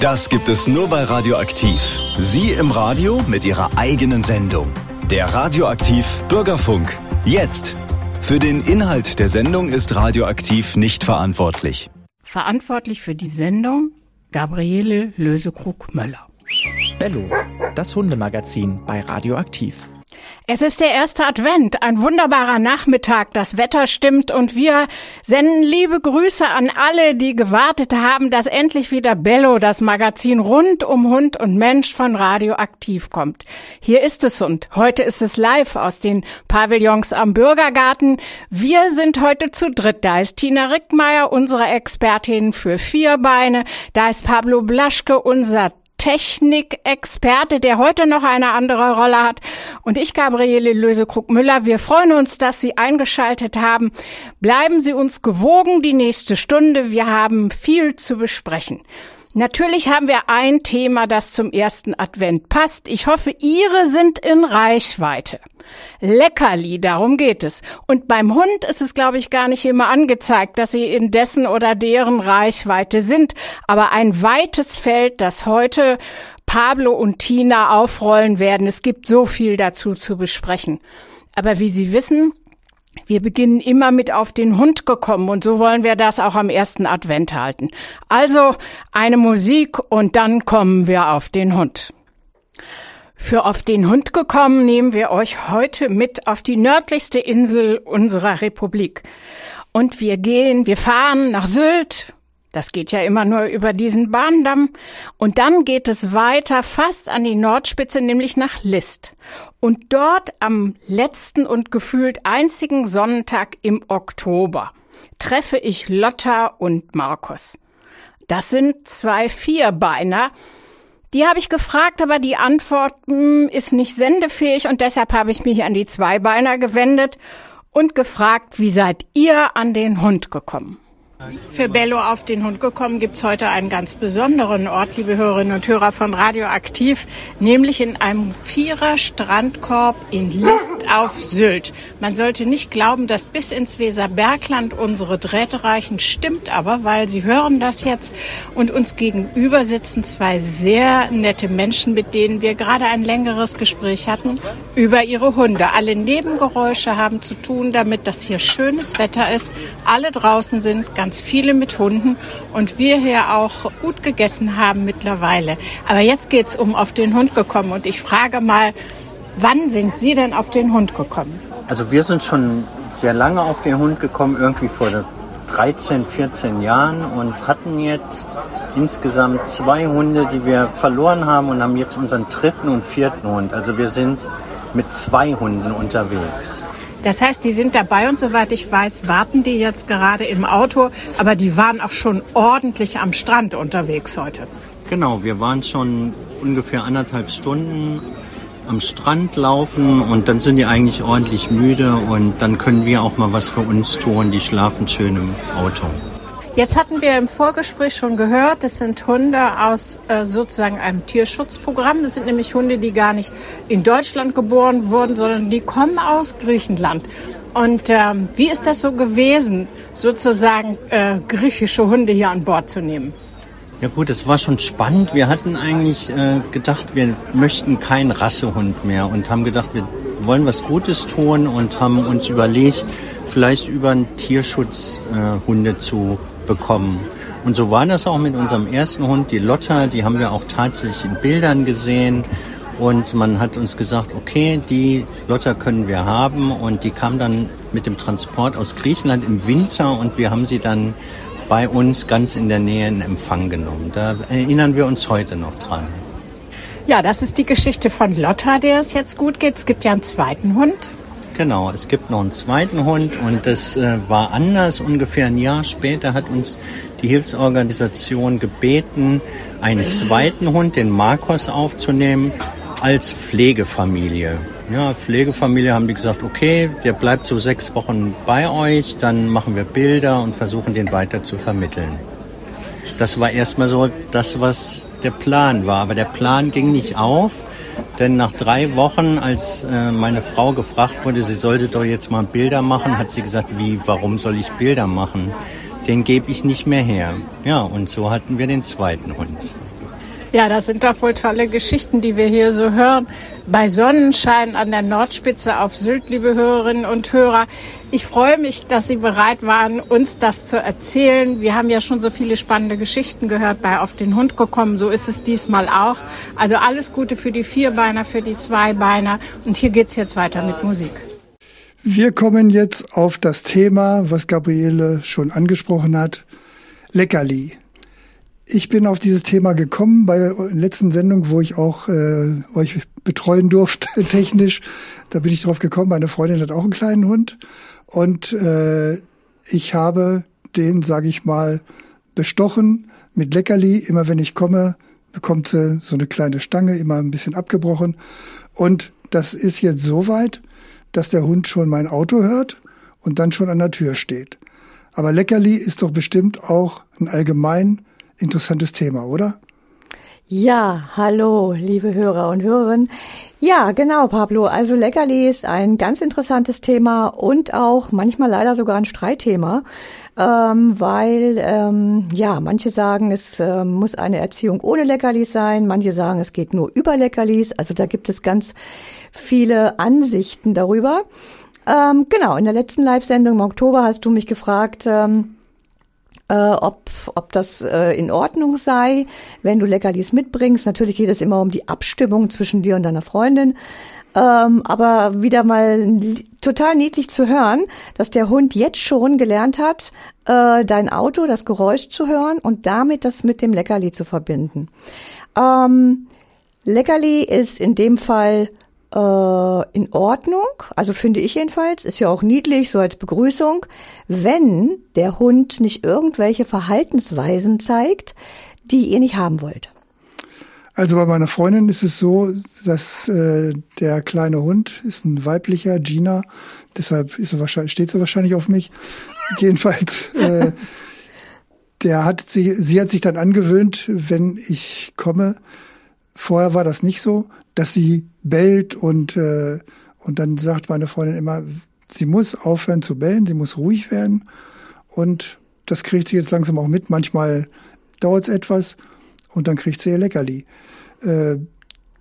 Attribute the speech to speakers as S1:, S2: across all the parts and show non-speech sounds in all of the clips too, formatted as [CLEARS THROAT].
S1: Das gibt es nur bei Radioaktiv. Sie im Radio mit Ihrer eigenen Sendung. Der Radioaktiv Bürgerfunk. Jetzt. Für den Inhalt der Sendung ist Radioaktiv nicht verantwortlich.
S2: Verantwortlich für die Sendung Gabriele Lösekrug-Möller.
S3: Bello, das Hundemagazin bei Radioaktiv.
S2: Es ist der erste Advent, ein wunderbarer Nachmittag, das Wetter stimmt und wir senden liebe Grüße an alle, die gewartet haben, dass endlich wieder Bello, das Magazin rund um Hund und Mensch von Radioaktiv kommt. Hier ist es und heute ist es live aus den Pavillons am Bürgergarten. Wir sind heute zu dritt. Da ist Tina Rickmeier, unsere Expertin für Vierbeine. Da ist Pablo Blaschke, unser Technikexperte, der heute noch eine andere Rolle hat. Und ich, Gabriele Lösekrug-Müller, wir freuen uns, dass Sie eingeschaltet haben. Bleiben Sie uns gewogen die nächste Stunde. Wir haben viel zu besprechen. Natürlich haben wir ein Thema, das zum ersten Advent passt. Ich hoffe, Ihre sind in Reichweite. Leckerli, darum geht es. Und beim Hund ist es, glaube ich, gar nicht immer angezeigt, dass sie in dessen oder deren Reichweite sind. Aber ein weites Feld, das heute Pablo und Tina aufrollen werden. Es gibt so viel dazu zu besprechen. Aber wie Sie wissen, wir beginnen immer mit auf den Hund gekommen und so wollen wir das auch am ersten Advent halten. Also eine Musik und dann kommen wir auf den Hund. Für auf den Hund gekommen nehmen wir euch heute mit auf die nördlichste Insel unserer Republik. Und wir gehen, wir fahren nach Sylt, das geht ja immer nur über diesen Bahndamm. Und dann geht es weiter fast an die Nordspitze, nämlich nach List. Und dort am letzten und gefühlt einzigen Sonntag im Oktober treffe ich Lotta und Markus. Das sind zwei Vierbeiner. Die habe ich gefragt, aber die Antwort mh, hm, ist nicht sendefähig und deshalb habe ich mich an die Zweibeiner gewendet und gefragt, wie seid ihr an den Hund gekommen? Für Bello auf den Hund gekommen gibt's heute einen ganz besonderen Ort, liebe Hörerinnen und Hörer von Radioaktiv, nämlich in einem Vierer-Strandkorb in List auf Sylt. Man sollte nicht glauben, dass bis ins Weserbergland unsere Drähte reichen, stimmt aber, weil Sie hören das jetzt und uns gegenüber sitzen zwei sehr nette Menschen, mit denen wir gerade ein längeres Gespräch hatten über ihre Hunde. Alle Nebengeräusche haben zu tun damit, dass hier schönes Wetter ist, alle draußen sind, ganz ganz viele mit Hunden und wir hier auch gut gegessen haben mittlerweile. Aber jetzt geht es um auf den Hund gekommen und ich frage mal, wann sind Sie denn auf den Hund gekommen?
S4: Also wir sind schon sehr lange auf den Hund gekommen, irgendwie vor 13, 14 Jahren und hatten jetzt insgesamt zwei Hunde, die wir verloren haben und haben jetzt unseren dritten und vierten Hund. Also wir sind mit zwei Hunden unterwegs.
S2: Das heißt, die sind dabei und soweit ich weiß, warten die jetzt gerade im Auto, aber die waren auch schon ordentlich am Strand unterwegs heute.
S4: Genau, wir waren schon ungefähr anderthalb Stunden am Strand laufen und dann sind die eigentlich ordentlich müde und dann können wir auch mal was für uns tun. Die schlafen schön im Auto.
S2: Jetzt hatten wir im Vorgespräch schon gehört, das sind Hunde aus äh, sozusagen einem Tierschutzprogramm. Das sind nämlich Hunde, die gar nicht in Deutschland geboren wurden, sondern die kommen aus Griechenland. Und ähm, wie ist das so gewesen, sozusagen äh, griechische Hunde hier an Bord zu nehmen?
S4: Ja gut, es war schon spannend. Wir hatten eigentlich äh, gedacht, wir möchten keinen Rassehund mehr und haben gedacht, wir wollen was Gutes tun und haben uns überlegt, vielleicht über einen Tierschutz äh, zu bekommen. Und so war das auch mit unserem ersten Hund, die Lotta, die haben wir auch tatsächlich in Bildern gesehen. Und man hat uns gesagt, okay, die Lotta können wir haben. Und die kam dann mit dem Transport aus Griechenland im Winter und wir haben sie dann bei uns ganz in der Nähe in Empfang genommen. Da erinnern wir uns heute noch dran.
S2: Ja, das ist die Geschichte von Lotta, der es jetzt gut geht. Es gibt ja einen zweiten Hund.
S4: Genau, es gibt noch einen zweiten Hund und das äh, war anders. Ungefähr ein Jahr später hat uns die Hilfsorganisation gebeten, einen zweiten Hund, den Marcos, aufzunehmen als Pflegefamilie. Ja, Pflegefamilie haben die gesagt, okay, der bleibt so sechs Wochen bei euch, dann machen wir Bilder und versuchen den weiter zu vermitteln. Das war erstmal so das, was der Plan war. Aber der Plan ging nicht auf denn nach drei Wochen, als äh, meine Frau gefragt wurde, sie sollte doch jetzt mal Bilder machen, hat sie gesagt, wie, warum soll ich Bilder machen? Den gebe ich nicht mehr her. Ja, und so hatten wir den zweiten Hund.
S2: Ja, das sind doch wohl tolle Geschichten, die wir hier so hören. Bei Sonnenschein an der Nordspitze auf Sylt, liebe Hörerinnen und Hörer. Ich freue mich, dass Sie bereit waren, uns das zu erzählen. Wir haben ja schon so viele spannende Geschichten gehört bei Auf den Hund gekommen. So ist es diesmal auch. Also alles Gute für die Vierbeiner, für die Zweibeiner. Und hier geht's jetzt weiter mit Musik.
S5: Wir kommen jetzt auf das Thema, was Gabriele schon angesprochen hat. Leckerli. Ich bin auf dieses Thema gekommen bei der letzten Sendung, wo ich auch äh, euch betreuen durfte, [LAUGHS] technisch. Da bin ich drauf gekommen. Meine Freundin hat auch einen kleinen Hund. Und äh, ich habe den, sage ich mal, bestochen mit Leckerli. Immer wenn ich komme, bekommt sie so eine kleine Stange, immer ein bisschen abgebrochen. Und das ist jetzt so weit, dass der Hund schon mein Auto hört und dann schon an der Tür steht. Aber Leckerli ist doch bestimmt auch ein allgemein interessantes Thema, oder?
S6: Ja, hallo, liebe Hörer und Hörerinnen. Ja, genau, Pablo. Also Leckerli ist ein ganz interessantes Thema und auch manchmal leider sogar ein Streitthema, ähm, weil ähm, ja, manche sagen, es äh, muss eine Erziehung ohne Leckerlis sein, manche sagen, es geht nur über Leckerlis. Also da gibt es ganz viele Ansichten darüber. Ähm, genau, in der letzten Live-Sendung im Oktober hast du mich gefragt, ähm, äh, ob, ob das äh, in Ordnung sei, wenn du Leckerlis mitbringst. Natürlich geht es immer um die Abstimmung zwischen dir und deiner Freundin. Ähm, aber wieder mal total niedlich zu hören, dass der Hund jetzt schon gelernt hat, äh, dein Auto, das Geräusch zu hören und damit das mit dem Leckerli zu verbinden. Ähm, Leckerli ist in dem Fall äh, in Ordnung, also finde ich jedenfalls, ist ja auch niedlich, so als Begrüßung, wenn der Hund nicht irgendwelche Verhaltensweisen zeigt, die ihr nicht haben wollt.
S5: Also bei meiner Freundin ist es so, dass äh, der kleine Hund ist ein weiblicher Gina, deshalb ist er wahrscheinlich, steht sie wahrscheinlich auf mich. [LAUGHS] Jedenfalls, äh, der hat sie, sie hat sich dann angewöhnt, wenn ich komme. Vorher war das nicht so dass sie bellt und, äh, und dann sagt meine Freundin immer, sie muss aufhören zu bellen, sie muss ruhig werden. Und das kriegt sie jetzt langsam auch mit. Manchmal dauert es etwas und dann kriegt sie ihr Leckerli. Äh,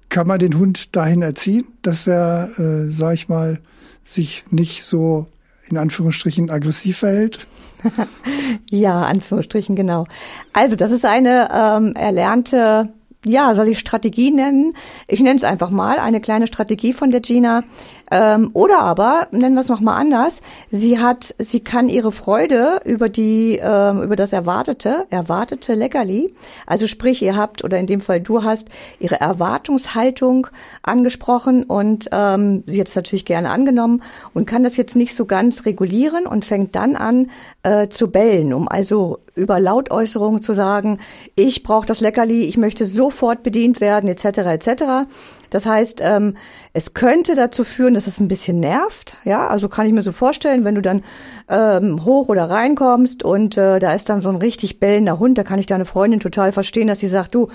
S5: kann man den Hund dahin erziehen, dass er, äh, sag ich mal, sich nicht so in Anführungsstrichen aggressiv verhält? [LAUGHS]
S6: ja, Anführungsstrichen, genau. Also das ist eine ähm, erlernte ja, soll ich Strategie nennen? Ich nenne es einfach mal eine kleine Strategie von der Gina. Ähm, oder aber nennen wir es noch mal anders. Sie hat, sie kann ihre Freude über die, ähm, über das erwartete, erwartete Leckerli. Also sprich, ihr habt oder in dem Fall du hast ihre Erwartungshaltung angesprochen und ähm, sie hat es natürlich gerne angenommen und kann das jetzt nicht so ganz regulieren und fängt dann an äh, zu bellen, um also über Lautäußerungen zu sagen, ich brauche das Leckerli, ich möchte sofort bedient werden, etc. etc. Das heißt, ähm, es könnte dazu führen, dass es ein bisschen nervt. Ja, also kann ich mir so vorstellen, wenn du dann ähm, hoch oder reinkommst und äh, da ist dann so ein richtig bellender Hund, da kann ich deine Freundin total verstehen, dass sie sagt, du,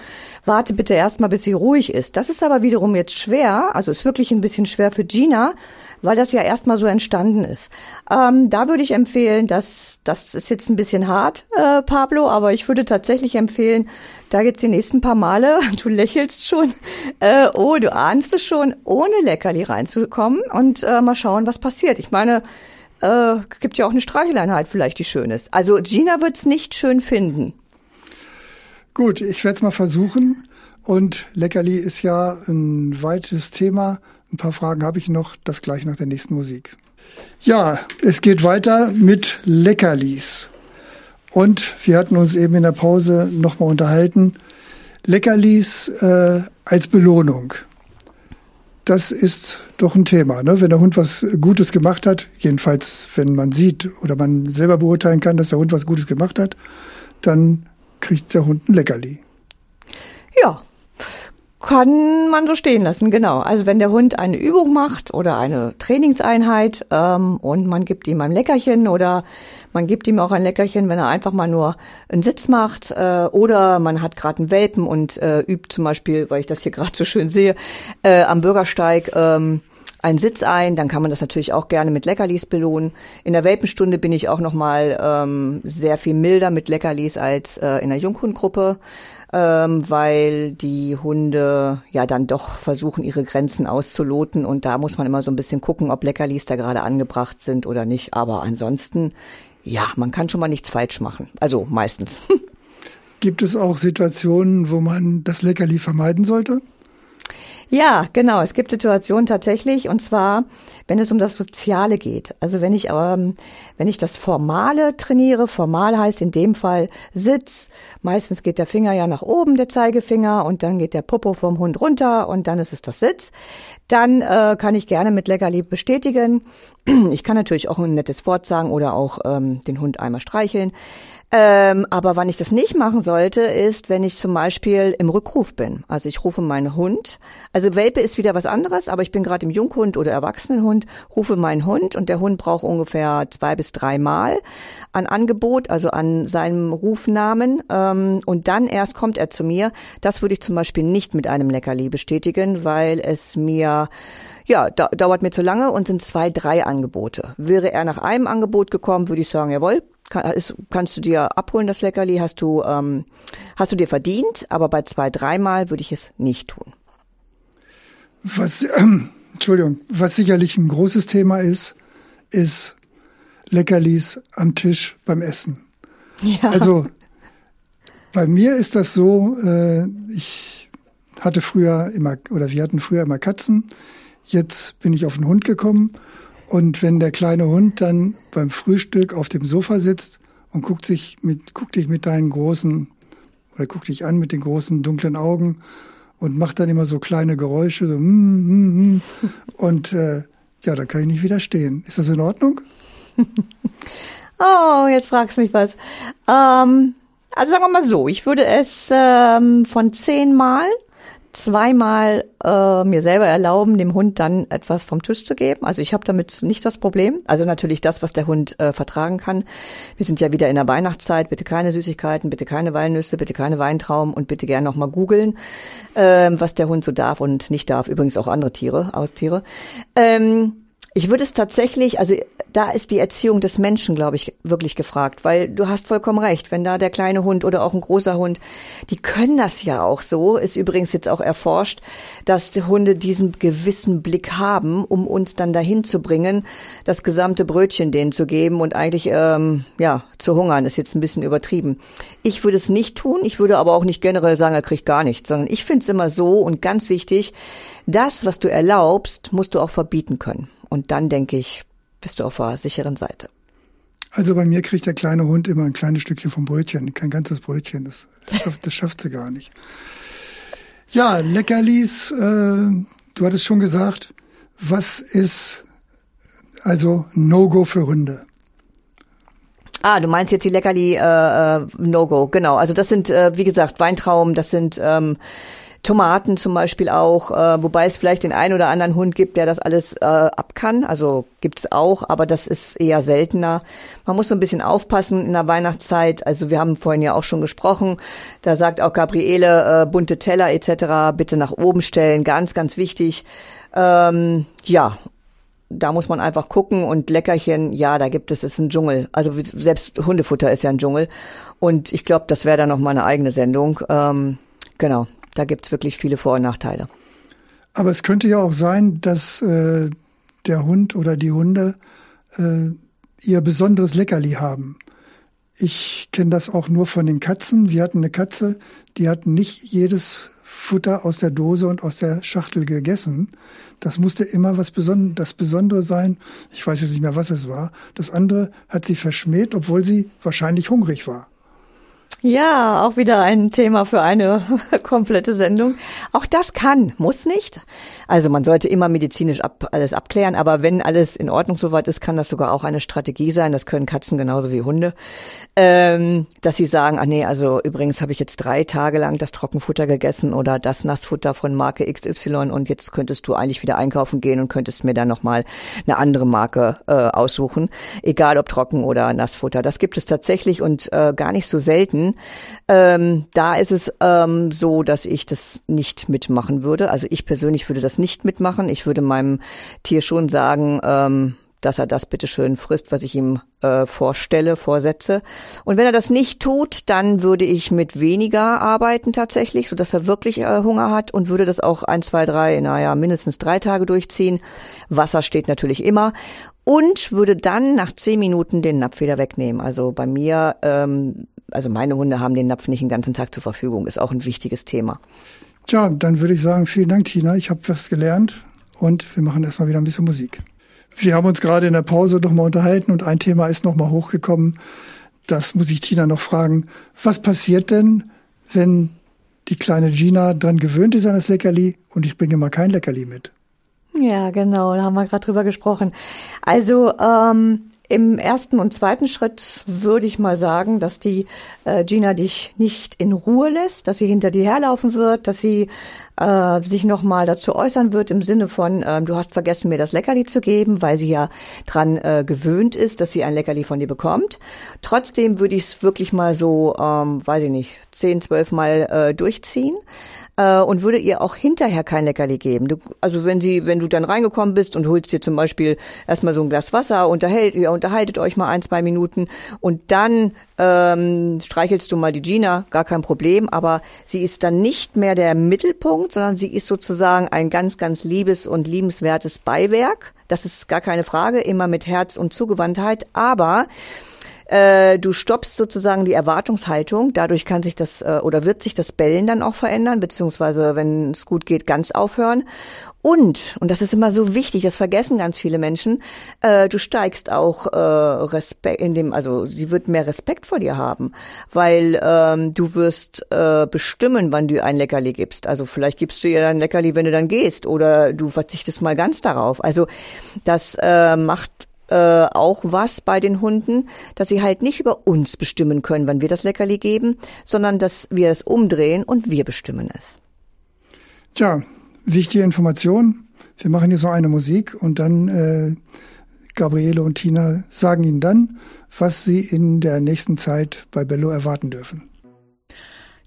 S6: warte bitte erstmal, bis sie ruhig ist. Das ist aber wiederum jetzt schwer, also ist wirklich ein bisschen schwer für Gina, weil das ja erstmal so entstanden ist. Ähm, da würde ich empfehlen, dass das ist jetzt ein bisschen hart, äh, Pablo, aber ich würde tatsächlich empfehlen, da jetzt die nächsten paar Male, [LAUGHS] du lächelst schon, äh, oh, du ahnst es schon, ohne Leckerli reinzukommen und äh, mal schauen, was passiert. Ich meine, äh, gibt ja auch eine Streicheleinheit vielleicht, die schön ist. Also Gina wird's nicht schön finden.
S5: Gut, ich werde es mal versuchen. Und Leckerli ist ja ein weites Thema. Ein paar Fragen habe ich noch, das gleich nach der nächsten Musik. Ja, es geht weiter mit Leckerlis. Und wir hatten uns eben in der Pause nochmal unterhalten. Leckerlis äh, als Belohnung. Das ist doch ein Thema. Ne? Wenn der Hund was Gutes gemacht hat, jedenfalls wenn man sieht oder man selber beurteilen kann, dass der Hund was Gutes gemacht hat, dann kriegt der Hund ein Leckerli.
S6: Ja, kann man so stehen lassen, genau. Also wenn der Hund eine Übung macht oder eine Trainingseinheit ähm, und man gibt ihm ein Leckerchen oder man gibt ihm auch ein Leckerchen, wenn er einfach mal nur einen Sitz macht äh, oder man hat gerade einen Welpen und äh, übt zum Beispiel, weil ich das hier [LAUGHS] gerade so schön sehe, äh, am Bürgersteig ähm, einen Sitz ein, dann kann man das natürlich auch gerne mit Leckerlis belohnen. In der Welpenstunde bin ich auch noch mal ähm, sehr viel milder mit Leckerlis als äh, in der Junghundgruppe. Ähm, weil die Hunde ja dann doch versuchen, ihre Grenzen auszuloten und da muss man immer so ein bisschen gucken, ob Leckerlis da gerade angebracht sind oder nicht. Aber ansonsten, ja, man kann schon mal nichts falsch machen. Also meistens. [LAUGHS]
S5: Gibt es auch Situationen, wo man das Leckerli vermeiden sollte?
S6: Ja, genau. Es gibt Situationen tatsächlich, und zwar, wenn es um das Soziale geht. Also wenn ich, ähm, wenn ich das Formale trainiere, formal heißt in dem Fall Sitz. Meistens geht der Finger ja nach oben, der Zeigefinger, und dann geht der Popo vom Hund runter, und dann ist es das Sitz. Dann äh, kann ich gerne mit Leckerli bestätigen. [CLEARS THROAT] Ich kann natürlich auch ein nettes Wort sagen oder auch ähm, den Hund einmal streicheln. Ähm, aber wann ich das nicht machen sollte, ist, wenn ich zum Beispiel im Rückruf bin. Also ich rufe meinen Hund. Also Welpe ist wieder was anderes, aber ich bin gerade im Junghund oder Erwachsenenhund, rufe meinen Hund und der Hund braucht ungefähr zwei bis drei Mal an Angebot, also an seinem Rufnamen. Ähm, und dann erst kommt er zu mir. Das würde ich zum Beispiel nicht mit einem Leckerli bestätigen, weil es mir ja, da, dauert mir zu lange und sind zwei, drei Angebote. Wäre er nach einem Angebot gekommen, würde ich sagen, jawohl, kann, ist, kannst du dir abholen, das Leckerli, hast du, ähm, hast du dir verdient, aber bei zwei, dreimal würde ich es nicht tun.
S5: Was, ähm, Entschuldigung, was sicherlich ein großes Thema ist, ist Leckerlis am Tisch beim Essen. Ja. Also bei mir ist das so, äh, ich hatte früher immer, oder wir hatten früher immer Katzen. Jetzt bin ich auf einen Hund gekommen und wenn der kleine Hund dann beim Frühstück auf dem Sofa sitzt und guckt sich mit, guckt dich mit deinen großen, oder guckt dich an mit den großen dunklen Augen und macht dann immer so kleine Geräusche, so mm, mm, mm. und äh, ja, da kann ich nicht widerstehen. Ist das in Ordnung? [LAUGHS]
S6: oh, jetzt fragst du mich was. Ähm, also sagen wir mal so, ich würde es ähm, von zehn Mal zweimal äh, mir selber erlauben, dem Hund dann etwas vom Tisch zu geben. Also ich habe damit nicht das Problem. Also natürlich das, was der Hund äh, vertragen kann. Wir sind ja wieder in der Weihnachtszeit. Bitte keine Süßigkeiten, bitte keine Walnüsse, bitte keine Weintrauben und bitte gerne nochmal googeln, äh, was der Hund so darf und nicht darf. Übrigens auch andere Tiere, Austiere. Ähm, ich würde es tatsächlich, also da ist die Erziehung des Menschen, glaube ich, wirklich gefragt, weil du hast vollkommen recht, wenn da der kleine Hund oder auch ein großer Hund, die können das ja auch so, ist übrigens jetzt auch erforscht, dass die Hunde diesen gewissen Blick haben, um uns dann dahin zu bringen, das gesamte Brötchen denen zu geben und eigentlich, ähm, ja, zu hungern, ist jetzt ein bisschen übertrieben. Ich würde es nicht tun, ich würde aber auch nicht generell sagen, er kriegt gar nichts, sondern ich finde es immer so und ganz wichtig, das, was du erlaubst, musst du auch verbieten können. Und dann denke ich, bist du auf der sicheren Seite.
S5: Also bei mir kriegt der kleine Hund immer ein kleines Stückchen vom Brötchen, kein ganzes Brötchen. Das, schafft, das schafft sie gar nicht. Ja, Leckerlis, äh, du hattest schon gesagt, was ist also No-Go für Hunde?
S6: Ah, du meinst jetzt die Leckerli äh, äh, No-Go, genau. Also das sind, äh, wie gesagt, Weintrauben, das sind ähm, Tomaten zum Beispiel auch, äh, wobei es vielleicht den einen oder anderen Hund gibt, der das alles äh, ab kann. Also gibt's auch, aber das ist eher seltener. Man muss so ein bisschen aufpassen in der Weihnachtszeit. Also wir haben vorhin ja auch schon gesprochen. Da sagt auch Gabriele, äh, bunte Teller etc. bitte nach oben stellen, ganz, ganz wichtig. Ähm, ja, da muss man einfach gucken und Leckerchen, ja, da gibt es, ist ein Dschungel. Also selbst Hundefutter ist ja ein Dschungel. Und ich glaube, das wäre dann noch mal eine eigene Sendung. Ähm, genau, da gibt es wirklich viele Vor- und Nachteile.
S5: Aber es könnte ja auch sein, dass äh, der Hund oder die Hunde äh, ihr besonderes Leckerli haben. Ich kenne das auch nur von den Katzen. Wir hatten eine Katze, die hat nicht jedes Futter aus der Dose und aus der Schachtel gegessen. Das musste immer was Besonderes, das Besondere sein. Ich weiß jetzt nicht mehr, was es war. Das andere hat sie verschmäht, obwohl sie wahrscheinlich hungrig war.
S6: Ja, auch wieder ein Thema für eine [LAUGHS] komplette Sendung. Auch das kann, muss nicht. Also man sollte immer medizinisch ab, alles abklären, aber wenn alles in Ordnung soweit ist, kann das sogar auch eine Strategie sein. Das können Katzen genauso wie Hunde, ähm, dass sie sagen, ach nee, also übrigens habe ich jetzt drei Tage lang das Trockenfutter gegessen oder das Nassfutter von Marke XY und jetzt könntest du eigentlich wieder einkaufen gehen und könntest mir dann nochmal eine andere Marke äh, aussuchen, egal ob Trocken oder Nassfutter. Das gibt es tatsächlich und äh, gar nicht so selten. Ähm, da ist es ähm, so, dass ich das nicht mitmachen würde. Also ich persönlich würde das nicht mitmachen. Ich würde meinem Tier schon sagen, ähm, dass er das bitteschön frisst, was ich ihm äh, vorstelle, vorsetze. Und wenn er das nicht tut, dann würde ich mit weniger arbeiten tatsächlich, so dass er wirklich äh, Hunger hat und würde das auch ein, zwei, drei, naja, mindestens drei Tage durchziehen. Wasser steht natürlich immer und würde dann nach zehn Minuten den Napf wieder wegnehmen. Also bei mir, ähm, also meine Hunde haben den Napf nicht den ganzen Tag zur Verfügung, ist auch ein wichtiges Thema.
S5: Tja, dann würde ich sagen, vielen Dank, Tina. Ich habe was gelernt und wir machen erstmal wieder ein bisschen Musik. Wir haben uns gerade in der Pause nochmal unterhalten und ein Thema ist nochmal hochgekommen. Das muss ich Tina noch fragen. Was passiert denn, wenn die kleine Gina dran gewöhnt ist an das Leckerli und ich bringe mal kein Leckerli mit?
S6: Ja, genau, da haben wir gerade drüber gesprochen. Also ähm, im ersten und zweiten Schritt würde ich mal sagen, dass die äh, Gina dich nicht in Ruhe lässt, dass sie hinter dir herlaufen wird, dass sie äh, sich nochmal dazu äußern wird im Sinne von, äh, du hast vergessen, mir das Leckerli zu geben, weil sie ja dran äh, gewöhnt ist, dass sie ein Leckerli von dir bekommt. Trotzdem würde ich es wirklich mal so, ähm, weiß ich nicht, zehn, zwölf Mal äh, durchziehen äh, und würde ihr auch hinterher kein Leckerli geben. Du, also wenn sie, wenn du dann reingekommen bist und holst dir zum Beispiel erstmal so ein Glas Wasser, unterhält, ihr unterhaltet euch mal ein, zwei Minuten und dann ähm, streichelst du mal die Gina, gar kein Problem, aber sie ist dann nicht mehr der Mittelpunkt, sondern sie ist sozusagen ein ganz, ganz liebes und liebenswertes Beiwerk. Das ist gar keine Frage, immer mit Herz und Zugewandtheit, aber äh, du stoppst sozusagen die Erwartungshaltung. Dadurch kann sich das äh, oder wird sich das Bellen dann auch verändern, beziehungsweise, wenn es gut geht, ganz aufhören. Und, und das ist immer so wichtig, das vergessen ganz viele Menschen, äh, du steigst auch äh, Respekt in dem, also sie wird mehr Respekt vor dir haben, weil ähm, du wirst äh, bestimmen, wann du ein Leckerli gibst. Also vielleicht gibst du ihr ein Leckerli, wenn du dann gehst, oder du verzichtest mal ganz darauf. Also das äh, macht äh, auch was bei den Hunden, dass sie halt nicht über uns bestimmen können, wann wir das Leckerli geben, sondern dass wir es umdrehen und wir bestimmen es.
S5: Tja, wichtige Information. Wir machen jetzt noch eine Musik und dann äh, Gabriele und Tina sagen Ihnen dann, was Sie in der nächsten Zeit bei Bello erwarten dürfen.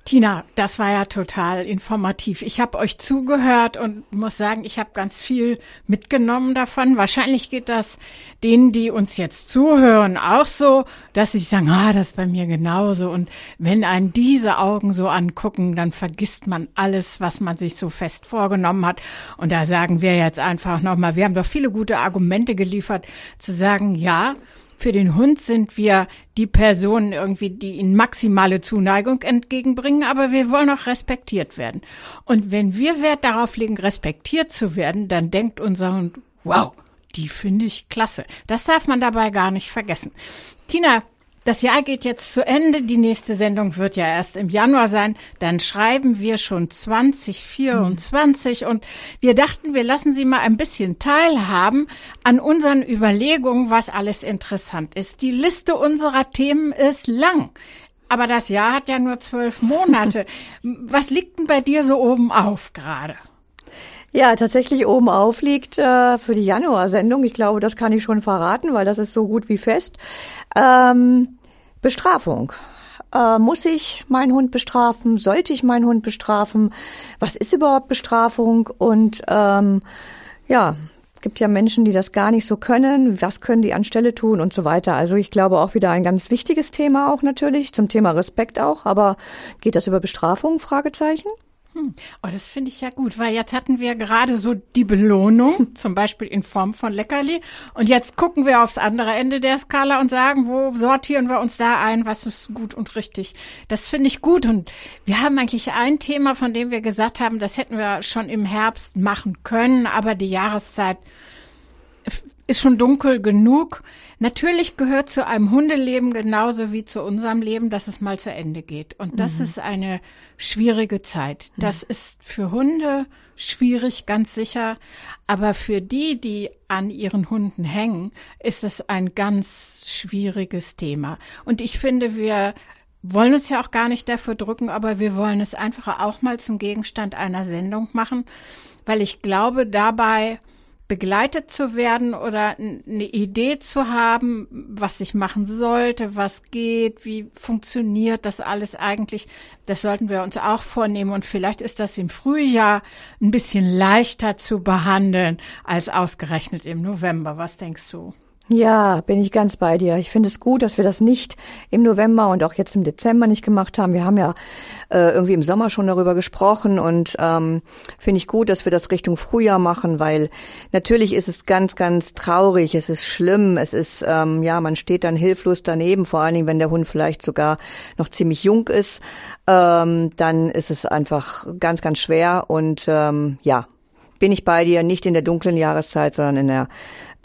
S2: Tina, das war ja total informativ. Ich habe euch zugehört und muss sagen, ich habe ganz viel mitgenommen davon. Wahrscheinlich geht das denen, die uns jetzt zuhören, auch so, dass sie sagen, ah, das ist bei mir genauso. Und wenn einen diese Augen so angucken, dann vergisst man alles, was man sich so fest vorgenommen hat. Und da sagen wir jetzt einfach nochmal, wir haben doch viele gute Argumente geliefert, zu sagen, ja, für den Hund sind wir die Personen irgendwie, die ihnen maximale Zuneigung entgegenbringen, aber wir wollen auch respektiert werden. Und wenn wir Wert darauf legen, respektiert zu werden, dann denkt unser Hund, wow, die finde ich klasse. Das darf man dabei gar nicht vergessen. Tina, das Jahr geht jetzt zu Ende. Die nächste Sendung wird ja erst im Januar sein. Dann schreiben wir schon 2024 mhm. und wir dachten, wir lassen Sie mal ein bisschen teilhaben an unseren Überlegungen, was alles interessant ist. Die Liste unserer Themen ist lang. Aber das Jahr hat ja nur zwölf Monate. [LAUGHS] was liegt denn bei dir so oben auf gerade?
S6: Ja, tatsächlich oben auf liegt äh, für die Januarsendung. Ich glaube, das kann ich schon verraten, weil das ist so gut wie fest. Ähm, Bestrafung. Äh, muss ich meinen Hund bestrafen? Sollte ich meinen Hund bestrafen? Was ist überhaupt Bestrafung? Und ähm, ja, gibt ja Menschen, die das gar nicht so können. Was können die anstelle tun und so weiter? Also ich glaube auch wieder ein ganz wichtiges Thema auch natürlich, zum Thema Respekt auch. Aber geht das über Bestrafung? Fragezeichen.
S2: Hm. Oh, das finde ich ja gut, weil jetzt hatten wir gerade so die Belohnung, [LAUGHS] zum Beispiel in Form von Leckerli. Und jetzt gucken wir aufs andere Ende der Skala und sagen, wo sortieren wir uns da ein, was ist gut und richtig. Das finde ich gut. Und wir haben eigentlich ein Thema, von dem wir gesagt haben, das hätten wir schon im Herbst machen können, aber die Jahreszeit ist schon dunkel genug. Natürlich gehört zu einem Hundeleben genauso wie zu unserem Leben, dass es mal zu Ende geht. Und das mhm. ist eine schwierige Zeit. Das mhm. ist für Hunde schwierig, ganz sicher. Aber für die, die an ihren Hunden hängen, ist es ein ganz schwieriges Thema. Und ich finde, wir wollen uns ja auch gar nicht dafür drücken, aber wir wollen es einfach auch mal zum Gegenstand einer Sendung machen, weil ich glaube, dabei begleitet zu werden oder eine Idee zu haben, was ich machen sollte, was geht, wie funktioniert das alles eigentlich, das sollten wir uns auch vornehmen. Und vielleicht ist das im Frühjahr ein bisschen leichter zu behandeln als ausgerechnet im November. Was denkst du?
S6: Ja, bin ich ganz bei dir. Ich finde es gut, dass wir das nicht im November und auch jetzt im Dezember nicht gemacht haben. Wir haben ja äh, irgendwie im Sommer schon darüber gesprochen und ähm, finde ich gut, dass wir das Richtung Frühjahr machen, weil natürlich ist es ganz, ganz traurig, es ist schlimm, es ist, ähm, ja, man steht dann hilflos daneben, vor allen Dingen, wenn der Hund vielleicht sogar noch ziemlich jung ist, ähm, dann ist es einfach ganz, ganz schwer und ähm, ja, bin ich bei dir, nicht in der dunklen Jahreszeit, sondern in der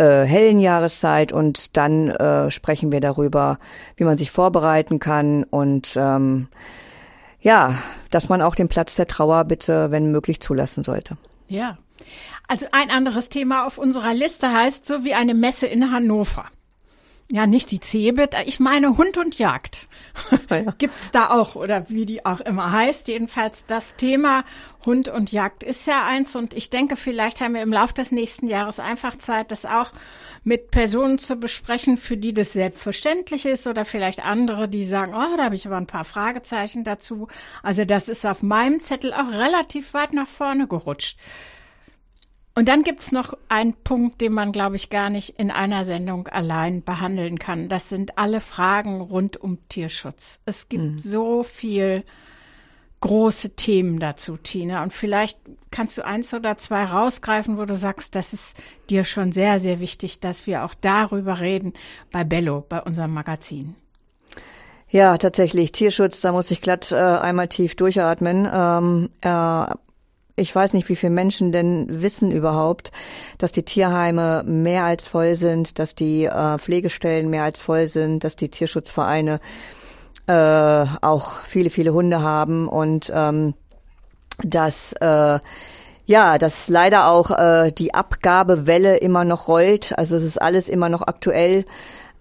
S6: äh, hellen Jahreszeit und dann äh, sprechen wir darüber, wie man sich vorbereiten kann und ähm, ja, dass man auch den Platz der Trauer bitte, wenn möglich, zulassen sollte.
S2: Ja. Also ein anderes Thema auf unserer Liste heißt so wie eine Messe in Hannover. Ja, nicht die Cebit, ich meine Hund und Jagd. Ja. Gibt's da auch oder wie die auch immer heißt. Jedenfalls das Thema Hund und Jagd ist ja eins und ich denke, vielleicht haben wir im Laufe des nächsten Jahres einfach Zeit, das auch mit Personen zu besprechen, für die das selbstverständlich ist oder vielleicht andere, die sagen, oh, da habe ich aber ein paar Fragezeichen dazu. Also das ist auf meinem Zettel auch relativ weit nach vorne gerutscht. Und dann gibt's noch einen Punkt, den man, glaube ich, gar nicht in einer Sendung allein behandeln kann. Das sind alle Fragen rund um Tierschutz. Es gibt mhm. so viel große Themen dazu, Tina. Und vielleicht kannst du eins oder zwei rausgreifen, wo du sagst, das ist dir schon sehr, sehr wichtig, dass wir auch darüber reden bei Bello, bei unserem Magazin.
S6: Ja, tatsächlich. Tierschutz, da muss ich glatt äh, einmal tief durchatmen. Ähm, äh, ich weiß nicht, wie viele Menschen denn wissen überhaupt, dass die Tierheime mehr als voll sind, dass die äh, Pflegestellen mehr als voll sind, dass die Tierschutzvereine äh, auch viele, viele Hunde haben und ähm, dass äh, ja, dass leider auch äh, die Abgabewelle immer noch rollt. Also es ist alles immer noch aktuell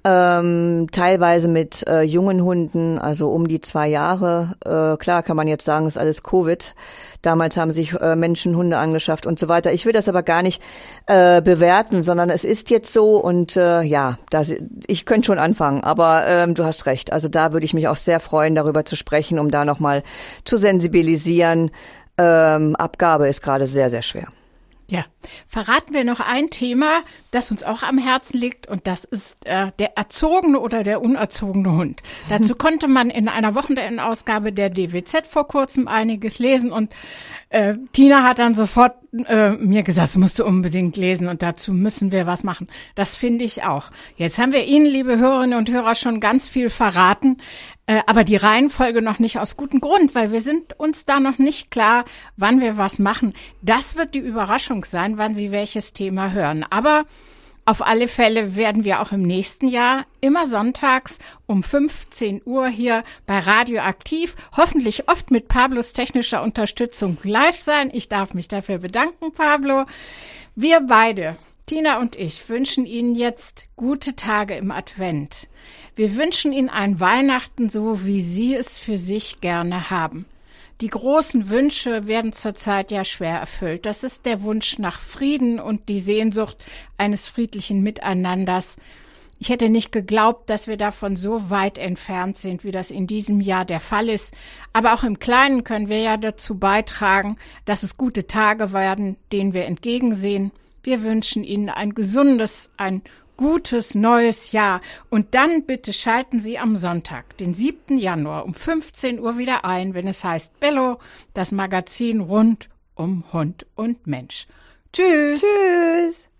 S6: ähm, teilweise mit äh, jungen Hunden, also um die zwei Jahre. Äh, klar kann man jetzt sagen, ist alles Covid. Damals haben sich äh, Menschen Hunde angeschafft und so weiter. Ich will das aber gar nicht äh, bewerten, sondern es ist jetzt so und äh, ja, das, ich könnte schon anfangen, aber ähm, du hast recht. Also da würde ich mich auch sehr freuen, darüber zu sprechen, um da nochmal zu sensibilisieren. Ähm, Abgabe ist gerade sehr, sehr schwer.
S2: Ja, verraten wir noch ein Thema, das uns auch am Herzen liegt, und das ist äh, der erzogene oder der unerzogene Hund. [LAUGHS] Dazu konnte man in einer Wochenendausgabe der DWZ vor kurzem einiges lesen und äh, Tina hat dann sofort äh, mir gesagt, musst du unbedingt lesen und dazu müssen wir was machen. Das finde ich auch. Jetzt haben wir Ihnen, liebe Hörerinnen und Hörer, schon ganz viel verraten, äh, aber die Reihenfolge noch nicht aus gutem Grund, weil wir sind uns da noch nicht klar, wann wir was machen. Das wird die Überraschung sein, wann Sie welches Thema hören. Aber auf alle Fälle werden wir auch im nächsten Jahr immer sonntags um 15 Uhr hier bei Radio Aktiv, hoffentlich oft mit Pablos technischer Unterstützung live sein. Ich darf mich dafür bedanken, Pablo. Wir beide, Tina und ich, wünschen Ihnen jetzt gute Tage im Advent. Wir wünschen Ihnen ein Weihnachten so, wie Sie es für sich gerne haben. Die großen Wünsche werden zurzeit ja schwer erfüllt. Das ist der Wunsch nach Frieden und die Sehnsucht eines friedlichen Miteinanders. Ich hätte nicht geglaubt, dass wir davon so weit entfernt sind, wie das in diesem Jahr der Fall ist. Aber auch im Kleinen können wir ja dazu beitragen, dass es gute Tage werden, denen wir entgegensehen. Wir wünschen Ihnen ein gesundes, ein gutes neues Jahr. Und dann bitte schalten Sie am Sonntag, den 7. Januar um 15 Uhr wieder ein, wenn es heißt Bello, das Magazin rund um Hund und Mensch. Tschüss.
S6: Tschüss.